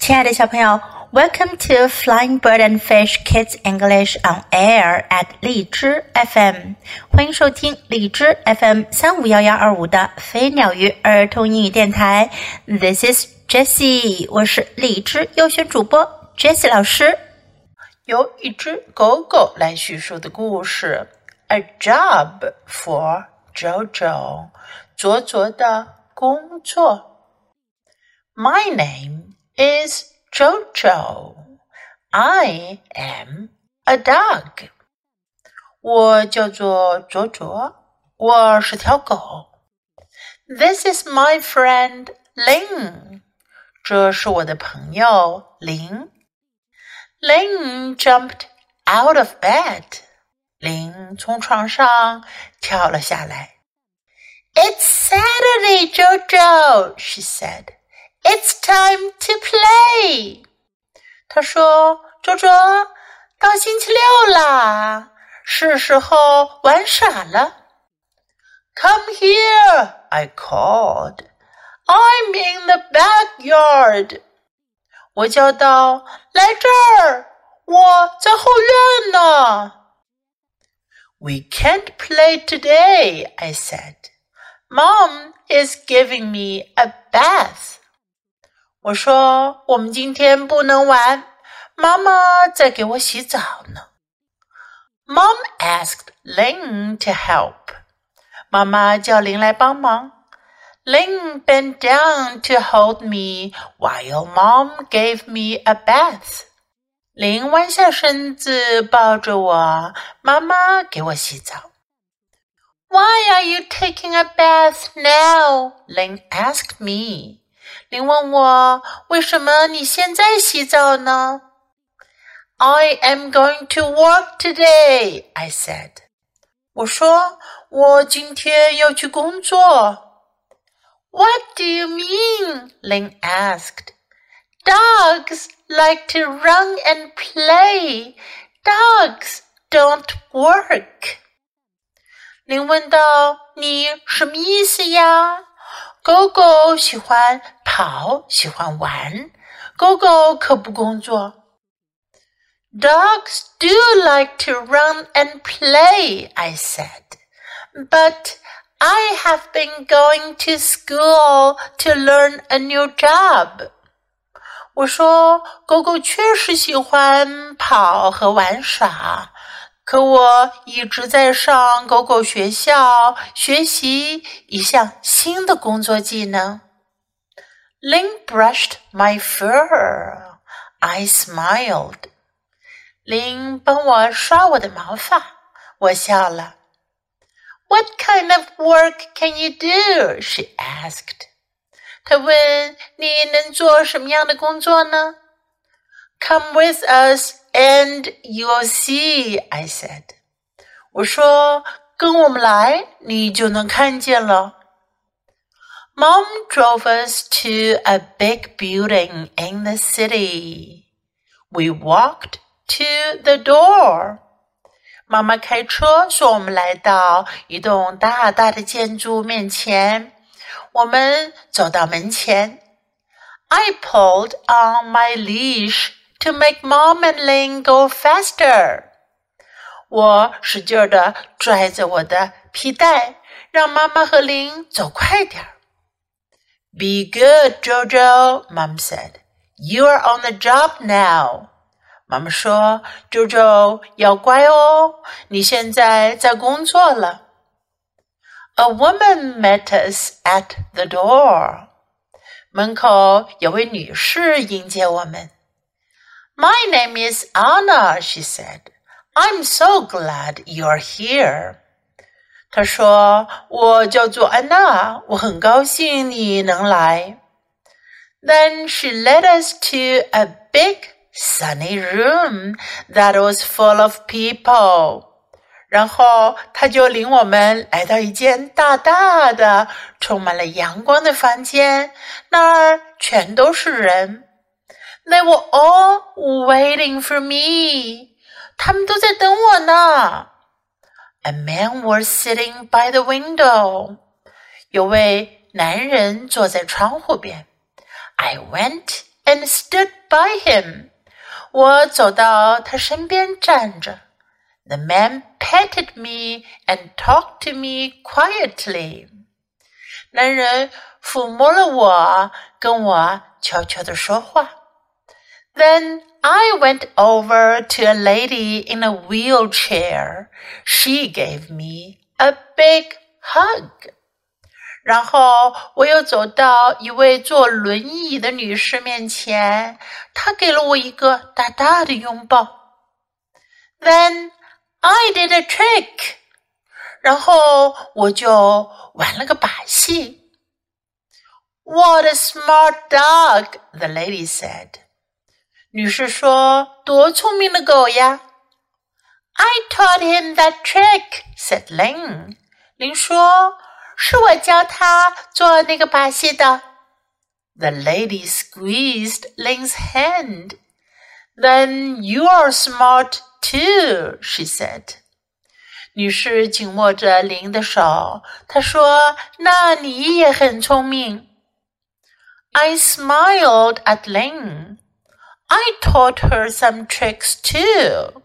亲爱的小朋友，Welcome to Flying Bird and Fish Kids English on Air at 荔枝 FM，欢迎收听荔枝 FM 三五幺幺二五的飞鸟鱼儿童英语电台。This is Jessie，我是荔枝优选主播 Jessie 老师。由一只狗狗来叙述的故事，A job for Jojo，卓卓的工作。My name is Jojo. I am a dog. 我叫做卓卓，我是条狗。This is my friend Ling. 这是我的朋友林。Ling jumped out of bed. 林从床上跳了下来。It's Saturday, Jojo, she said. It's time to play。他说：“周周，到星期六啦，是时候玩耍了。” Come here, I called. I'm in the backyard. 我叫道：“来这儿，我在后院呢。” We can't play today, I said. Mom is giving me a bath. 我说：“我们今天不能玩，妈妈在给我洗澡呢。” Mom asked Ling to help. 妈妈叫林来帮忙。Ling bent down to hold me while Mom gave me a bath. 林弯下身子抱着我，妈妈给我洗澡。Why are you taking a bath now? Ling asked me. 林问我为什么你现在洗澡呢？I am going to work today, I said. 我说我今天要去工作。What do you mean? Ling asked. Dogs like to run and play. Dogs don't work. 林问道：“你什么意思呀？” 狗狗喜欢跑，喜欢玩。狗狗可不工作。Dogs do like to run and play, I said. But I have been going to school to learn a new job. 我说，狗狗确实喜欢跑和玩耍。 可我一直在上狗狗学校学习一项新的工作技能。Ling brushed my fur. I smiled. 林帮我刷我的毛发，我笑了。What kind of work can you do? She asked. 她问你能做什么样的工作呢？Come with us and you'll see, I said. 我说跟我们来，你就能看见了。Mom drove us to a big building in the city. We walked to the door. 妈妈开车送我们来到一栋大大的建筑面前。我们走到门前。I pulled on my leash to make Mom and Ling go faster. 我使劲的拽着我的皮带，让妈妈和林走快点儿。Be good, Jojo, Mom said. You are on the job now. 妈妈说：“Jojo 要乖哦，你现在在工作了。” A woman met us at the door. 门口有位女士迎接我们。 my name is Anna, she said. I'm so glad you're here. 她说：“我叫做安娜，我很高兴你能来。” Then she led us to a big sunny room that was full of people. 然后她就领我们来到一间大大的、充满了阳光的房间，那儿全都是人。 they were all waiting for me. 他们都在等我呢。A man was sitting by the window. 有位男人坐在窗户边。I went and stood by him. 我走到他身边站着。The man petted me and talked to me quietly. 男人抚摸了我，跟我悄悄地说话。 Then I went over to a lady in a wheelchair. She gave me a big hug. 然后我又走到一位坐轮椅的女士面前，她给了我一个大大的拥抱。Then I did a trick，然后我就玩了个把戏。What a smart dog! The lady said. 女士说：“多聪明的狗呀！” I taught him that trick," said Lin. 林说：“是我教他做那个把戏的。” The lady squeezed Lin's hand. Then you are smart too, she said. 女士紧握着林的手，她说：“那你也很聪明。” I smiled at Lin. I taught her some tricks too.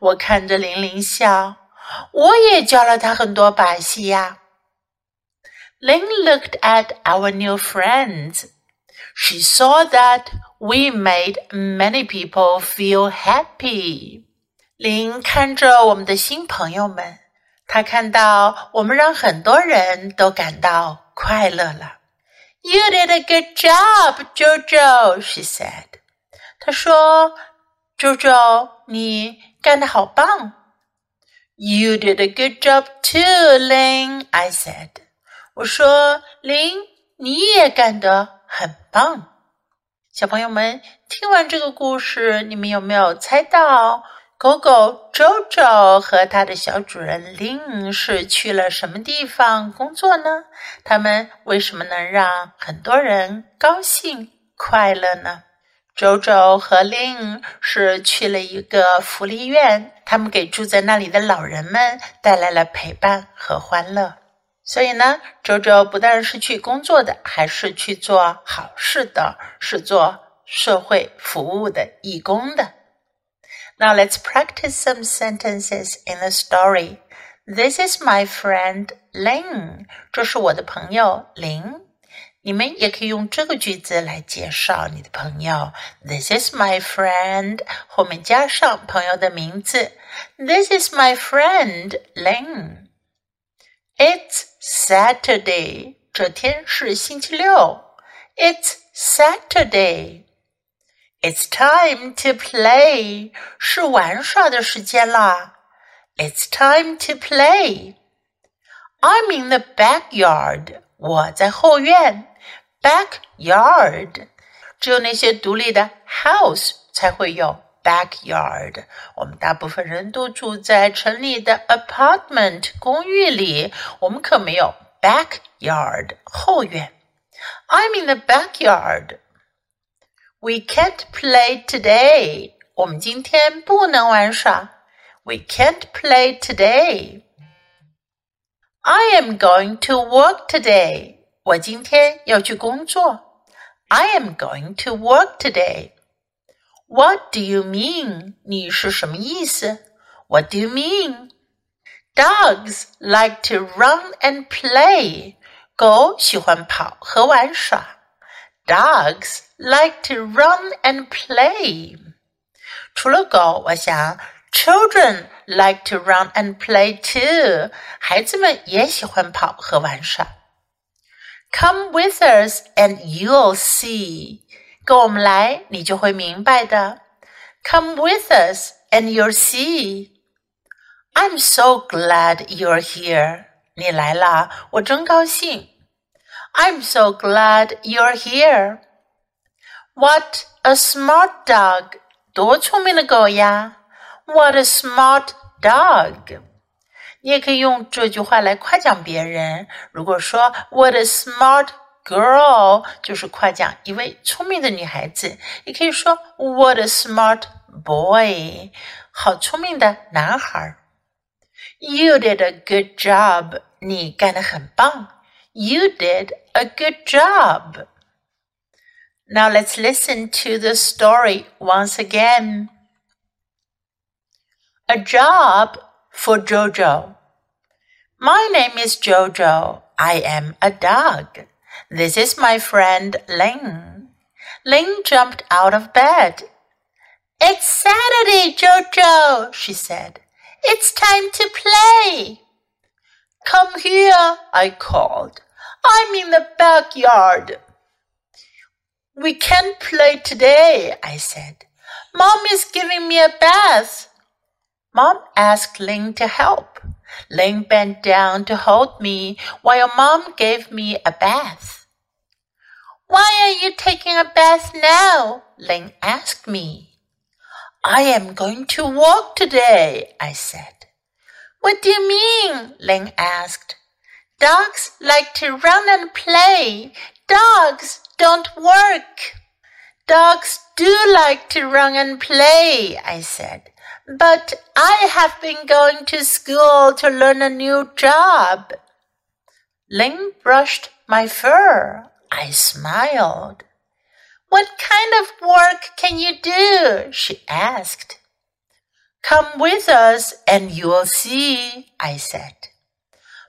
我看着玲玲笑，我也教了她很多把戏呀。Ling looked at our new friends. She saw that we made many people feel happy. 林看着我们的新朋友们，她看到我们让很多人都感到快乐了。You did a good job, Jojo, she said. 他说：“Jojo，你干得好棒。” You did a good job too, Ling. I said. 我说：“林，你也干得很棒。”小朋友们，听完这个故事，你们有没有猜到狗狗 Jojo 和它的小主人 Lin 是去了什么地方工作呢？他们为什么能让很多人高兴快乐呢？周周和 Lin 是去了一个福利院，他们给住在那里的老人们带来了陪伴和欢乐。所以呢，周周不但是去工作的，还是去做好事的，是做社会服务的义工的。Now let's practice some sentences in the story. This is my friend Lin. 这是我的朋友 Lin。你们也可以用这个句子来介绍你的朋友。This is my friend，后面加上朋友的名字。This is my friend Lin。It's Saturday，这天是星期六。It's Saturday。It's time to play，是玩耍的时间啦。It's time to play。I'm in the backyard，我在后院。backyard，只有那些独立的 house 才会有 backyard。我们大部分人都住在城里的 apartment 公寓里，我们可没有 backyard 后院。I'm in the backyard. We can't play today. 我们今天不能玩耍。We can't play today. I am going to work today. 我今天要去工作。I am going to work today. What do you mean? 你是什么意思？What do you mean? Dogs like to run and play. 狗喜欢跑和玩耍。Dogs like to run and play. 除了狗，我想 children like to run and play too. 孩子们也喜欢跑和玩耍。 Come with us and you'll see. 跟我们来，你就会明白的。Come with us and you'll see. I'm so glad you're here. 你来了，我真高兴。I'm so glad you're here. What a smart dog! 多聪明的狗呀！What a smart dog! 你也可以用这句话来夸奖别人。如果说 "What a smart girl"，就是夸奖一位聪明的女孩子。也可以说 "What a smart boy"，好聪明的男孩。You did a good job，你干得很棒。You did a good job。 Now let's listen to the story once again. A job for Jojo. My name is Jojo. I am a dog. This is my friend Ling. Ling jumped out of bed. It's Saturday, Jojo, she said. It's time to play. Come here, I called. I'm in the backyard. We can't play today, I said. Mom is giving me a bath. Mom asked Ling to help. Ling bent down to hold me while Mom gave me a bath. Why are you taking a bath now? Ling asked me. I am going to walk today, I said. What do you mean? Ling asked. Dogs like to run and play. Dogs don't work. Dogs do like to run and play, I said. But I have been going to school to learn a new job. Ling brushed my fur. I smiled. What kind of work can you do? she asked. Come with us and you'll see, I said.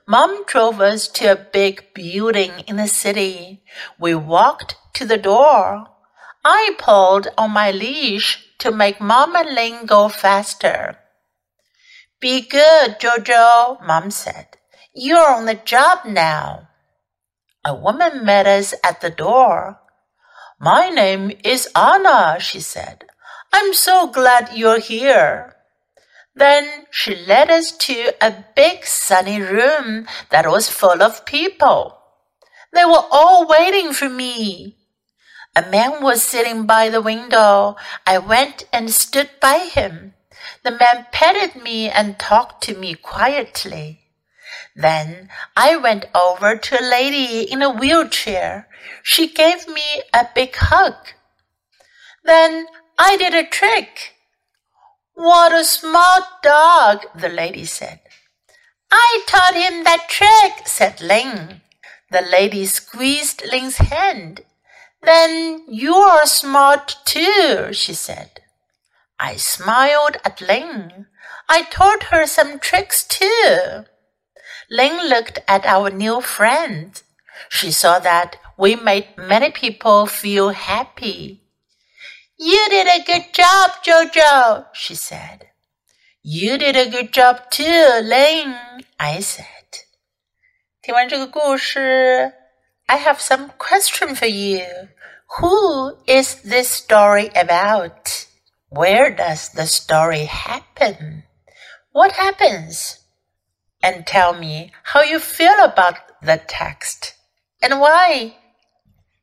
Mom drove us to a big building in the city. We walked to the door. I pulled on my leash to make Mom and Ling go faster. Be good, Jojo, Mom said. You're on the job now. A woman met us at the door. My name is Anna, she said. I'm so glad you're here. Then she led us to a big sunny room that was full of people. They were all waiting for me. A man was sitting by the window. I went and stood by him. The man petted me and talked to me quietly. Then I went over to a lady in a wheelchair. She gave me a big hug. Then I did a trick. What a smart dog, the lady said. I taught him that trick, said Ling. The lady squeezed Ling's hand. Then you're smart too, she said. I smiled at Ling. I taught her some tricks too. Ling looked at our new friend. She saw that we made many people feel happy. You did a good job, Jojo, she said. You did a good job too, Ling, I said. 听完这个故事 I have some question for you. Who is this story about? Where does the story happen? What happens? And tell me how you feel about the text and why.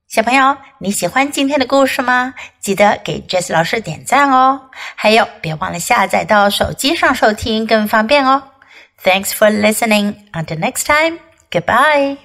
小朋友，你喜欢今天的故事吗？记得给 Jess 老师点赞哦！还有，别忘了下载到手机上收听，更方便哦。Thanks for listening. Until next time. Goodbye.